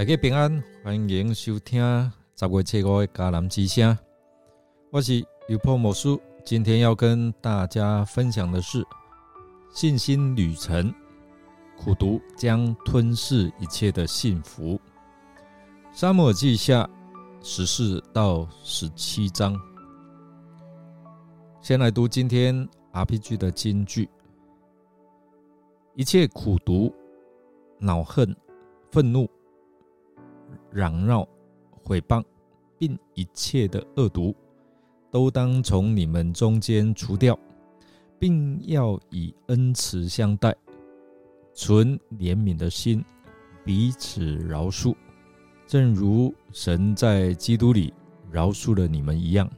大家平安，欢迎收听十月七号的迦南之声。我是尤破魔术，今天要跟大家分享的是信心旅程，苦读将吞噬一切的幸福。沙漠记下十四到十七章，先来读今天 RPG 的金句：一切苦读、恼恨、愤怒。嚷闹、毁谤，并一切的恶毒，都当从你们中间除掉，并要以恩慈相待，存怜悯的心，彼此饶恕，正如神在基督里饶恕了你们一样。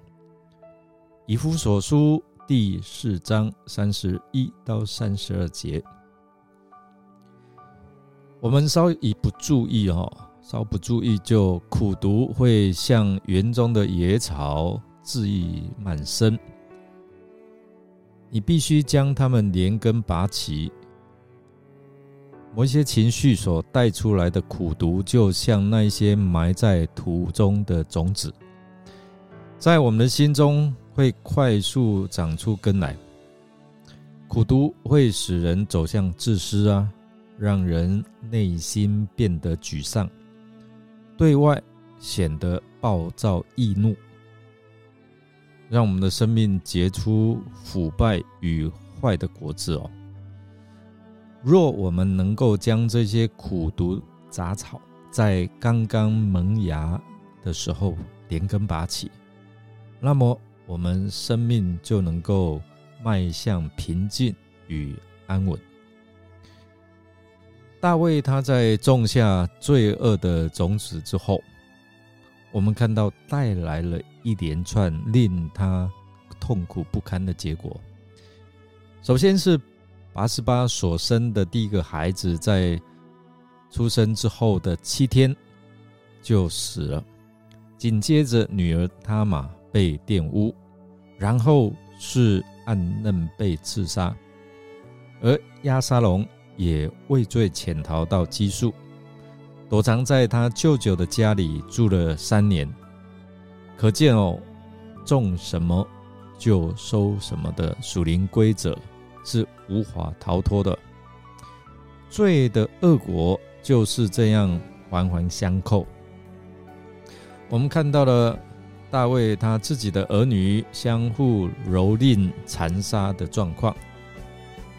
以弗所书第四章三十一到三十二节，我们稍一不注意哦。稍不注意，就苦毒会像园中的野草，恣意蔓生。你必须将它们连根拔起。某些情绪所带出来的苦毒，就像那些埋在土中的种子，在我们的心中会快速长出根来。苦毒会使人走向自私啊，让人内心变得沮丧。对外显得暴躁易怒，让我们的生命结出腐败与坏的果子哦。若我们能够将这些苦毒杂草在刚刚萌芽的时候连根拔起，那么我们生命就能够迈向平静与安稳。大卫他在种下罪恶的种子之后，我们看到带来了一连串令他痛苦不堪的结果。首先是八十八所生的第一个孩子，在出生之后的七天就死了，紧接着女儿他玛被玷污，然后是暗嫩被刺杀，而亚沙龙。也畏罪潜逃到基述，躲藏在他舅舅的家里住了三年。可见哦，种什么就收什么的属灵规则是无法逃脱的。罪的恶果就是这样环环相扣。我们看到了大卫他自己的儿女相互蹂躏残杀的状况。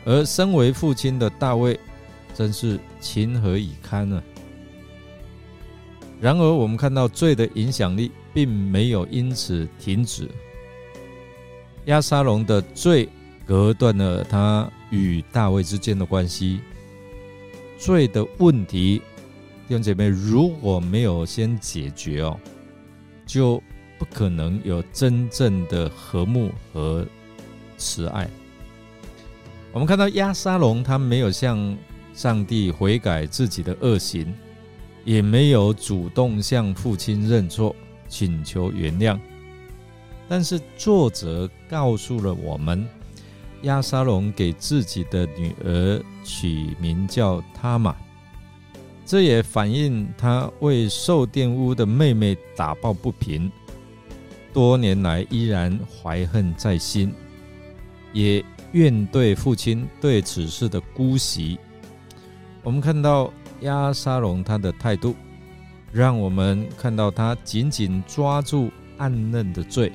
而身为父亲的大卫，真是情何以堪呢？然而，我们看到罪的影响力并没有因此停止。亚沙龙的罪隔断了他与大卫之间的关系。罪的问题，弟兄姐妹，如果没有先解决哦，就不可能有真正的和睦和慈爱。我们看到亚沙龙，他没有向上帝悔改自己的恶行，也没有主动向父亲认错、请求原谅。但是作者告诉了我们，亚沙龙给自己的女儿取名叫他玛，这也反映他为受玷污的妹妹打抱不平，多年来依然怀恨在心，也。怨对父亲对此事的姑息，我们看到亚沙龙他的态度，让我们看到他紧紧抓住暗嫩的罪，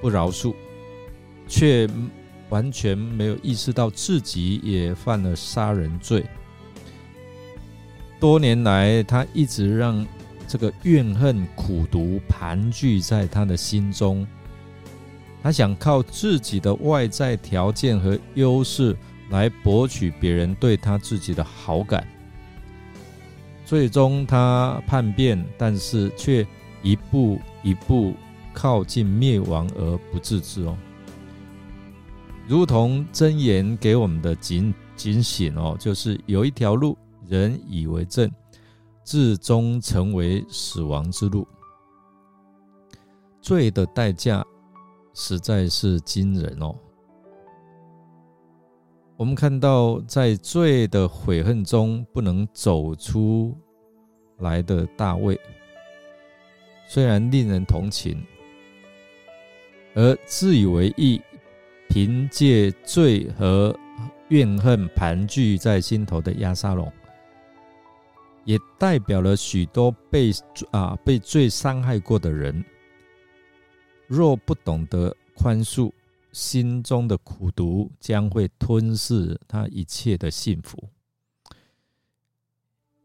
不饶恕，却完全没有意识到自己也犯了杀人罪。多年来，他一直让这个怨恨苦毒盘踞在他的心中。他想靠自己的外在条件和优势来博取别人对他自己的好感，最终他叛变，但是却一步一步靠近灭亡而不自知哦。如同真言给我们的警警醒哦，就是有一条路，人以为正，至终成为死亡之路。罪的代价。实在是惊人哦！我们看到，在罪的悔恨中不能走出来的大卫，虽然令人同情，而自以为意，凭借罪和怨恨盘踞在心头的亚沙龙，也代表了许多被啊被罪伤害过的人，若不懂得宽恕。心中的苦毒将会吞噬他一切的幸福。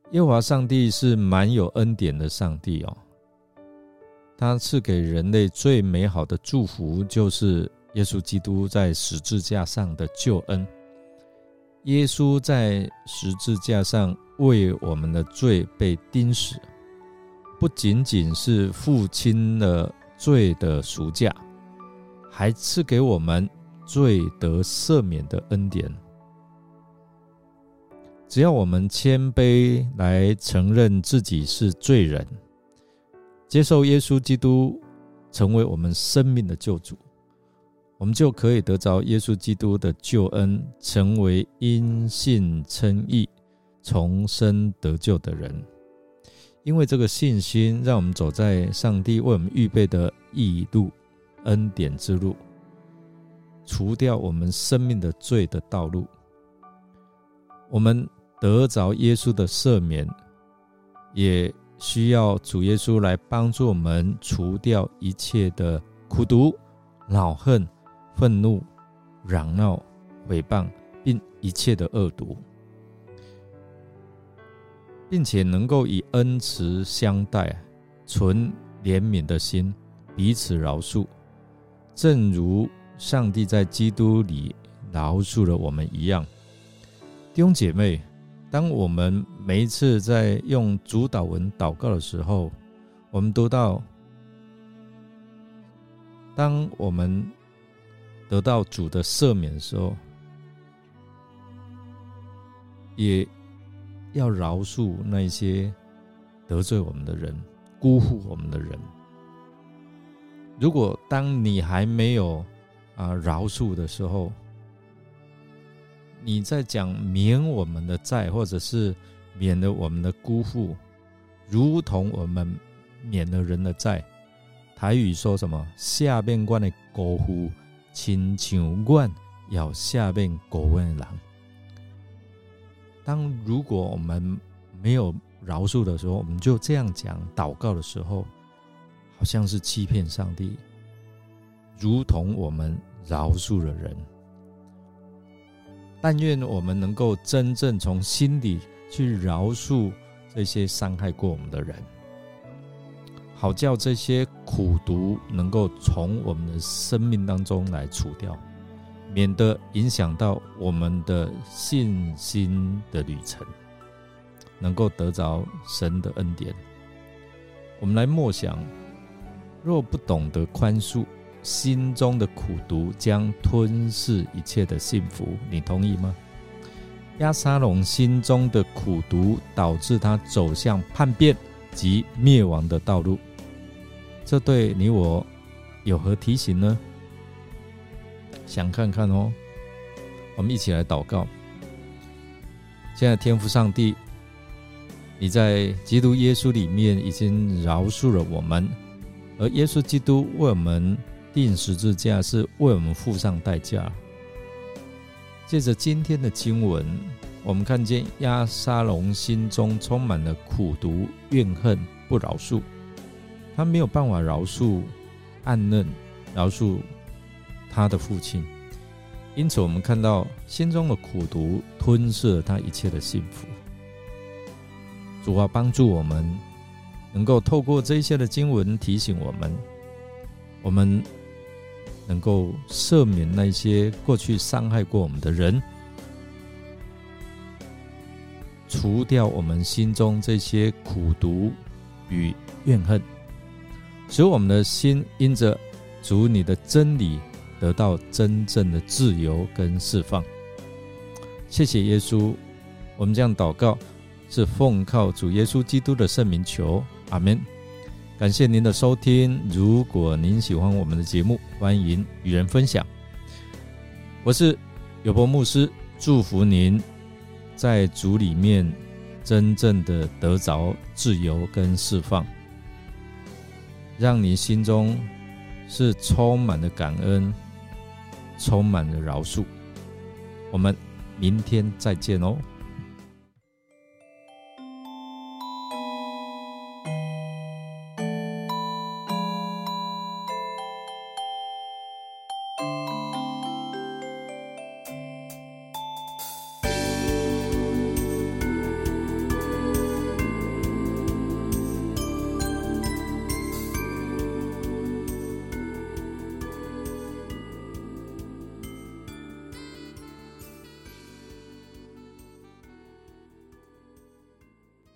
耶和华上帝是蛮有恩典的上帝哦，他赐给人类最美好的祝福，就是耶稣基督在十字架上的救恩。耶稣在十字架上为我们的罪被钉死，不仅仅是父亲的罪的赎价。还赐给我们罪得赦免的恩典。只要我们谦卑来承认自己是罪人，接受耶稣基督成为我们生命的救主，我们就可以得着耶稣基督的救恩，成为因信称义、重生得救的人。因为这个信心，让我们走在上帝为我们预备的义路。恩典之路，除掉我们生命的罪的道路，我们得着耶稣的赦免，也需要主耶稣来帮助我们除掉一切的苦毒、恼恨、愤怒、嚷闹、诽谤，并一切的恶毒，并且能够以恩慈相待，存怜悯的心，彼此饶恕。正如上帝在基督里饶恕了我们一样，弟兄姐妹，当我们每一次在用主导文祷告的时候，我们读到，当我们得到主的赦免的时候，也要饶恕那些得罪我们的人、辜负我们的人。如果当你还没有啊饶恕的时候，你在讲免我们的债，或者是免了我们的辜负，如同我们免了人的债。台语说什么？下面关的辜负，亲像关要下面狗问的狼。当如果我们没有饶恕的时候，我们就这样讲祷告的时候。好像是欺骗上帝，如同我们饶恕了人。但愿我们能够真正从心底去饶恕这些伤害过我们的人，好叫这些苦毒能够从我们的生命当中来除掉，免得影响到我们的信心的旅程，能够得着神的恩典。我们来默想。若不懂得宽恕，心中的苦毒将吞噬一切的幸福。你同意吗？亚沙龙心中的苦毒导致他走向叛变及灭亡的道路。这对你我有何提醒呢？想看看哦。我们一起来祷告。现在天父上帝，你在基督耶稣里面已经饶恕了我们。而耶稣基督为我们钉十字架，是为我们付上代价。借着今天的经文，我们看见亚沙龙心中充满了苦毒、怨恨、不饶恕，他没有办法饶恕暗嫩，饶恕他的父亲。因此，我们看到心中的苦毒吞噬了他一切的幸福。主啊，帮助我们。能够透过这些的经文提醒我们，我们能够赦免那些过去伤害过我们的人，除掉我们心中这些苦毒与怨恨，使我们的心因着主你的真理得到真正的自由跟释放。谢谢耶稣，我们这样祷告是奉靠主耶稣基督的圣名求。阿门，感谢您的收听。如果您喜欢我们的节目，欢迎与人分享。我是有博牧师，祝福您在主里面真正的得着自由跟释放，让你心中是充满了感恩，充满了饶恕。我们明天再见哦。